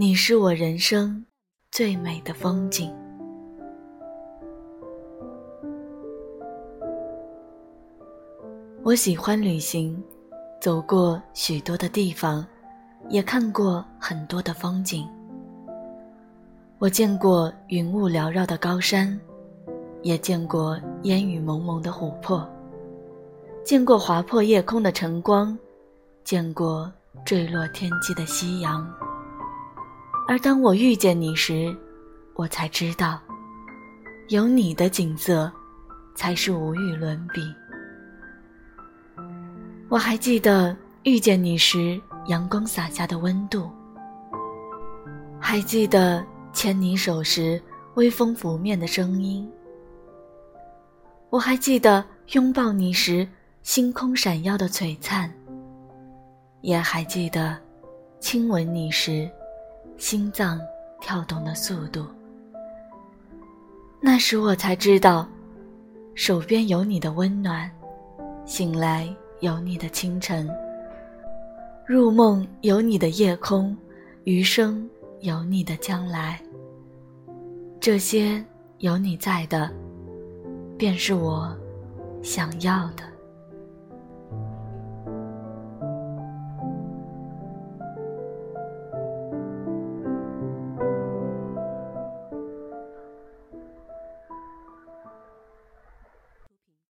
你是我人生最美的风景。我喜欢旅行，走过许多的地方，也看过很多的风景。我见过云雾缭绕的高山，也见过烟雨蒙蒙的琥珀，见过划破夜空的晨光，见过坠落天际的夕阳。而当我遇见你时，我才知道，有你的景色，才是无与伦比。我还记得遇见你时阳光洒下的温度，还记得牵你手时微风拂面的声音，我还记得拥抱你时星空闪耀的璀璨，也还记得亲吻你时。心脏跳动的速度。那时我才知道，手边有你的温暖，醒来有你的清晨，入梦有你的夜空，余生有你的将来。这些有你在的，便是我想要的。